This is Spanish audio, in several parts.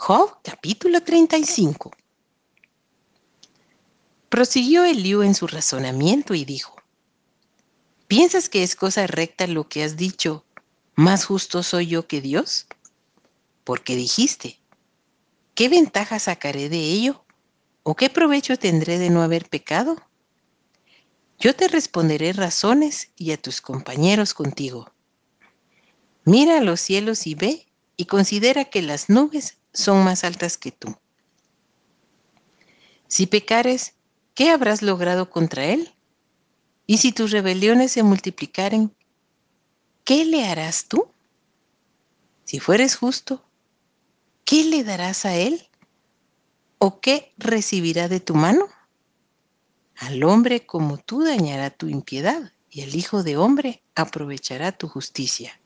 Job capítulo 35. Prosiguió Eliú en su razonamiento y dijo, ¿piensas que es cosa recta lo que has dicho, más justo soy yo que Dios? Porque dijiste, ¿qué ventaja sacaré de ello? ¿O qué provecho tendré de no haber pecado? Yo te responderé razones y a tus compañeros contigo. Mira a los cielos y ve y considera que las nubes son más altas que tú. Si pecares, ¿qué habrás logrado contra él? Y si tus rebeliones se multiplicaren, ¿qué le harás tú? Si fueres justo, ¿qué le darás a él? ¿O qué recibirá de tu mano? Al hombre como tú dañará tu impiedad, y el Hijo de Hombre aprovechará tu justicia.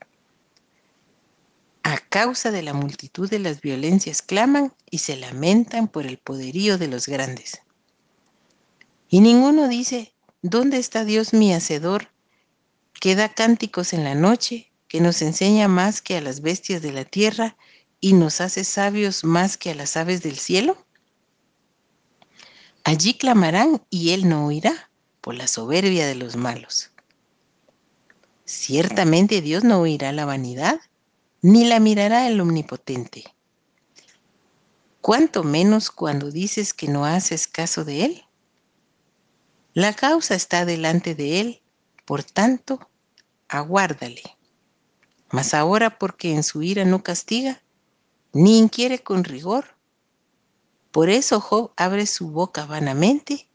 A causa de la multitud de las violencias claman y se lamentan por el poderío de los grandes. Y ninguno dice, ¿dónde está Dios mi hacedor, que da cánticos en la noche, que nos enseña más que a las bestias de la tierra y nos hace sabios más que a las aves del cielo? Allí clamarán y él no oirá por la soberbia de los malos. Ciertamente Dios no oirá la vanidad, ni la mirará el omnipotente. Cuanto menos cuando dices que no haces caso de él. La causa está delante de él, por tanto, aguárdale. Mas ahora porque en su ira no castiga, ni inquiere con rigor, por eso Job abre su boca vanamente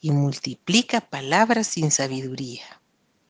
y multiplica palabras sin sabiduría.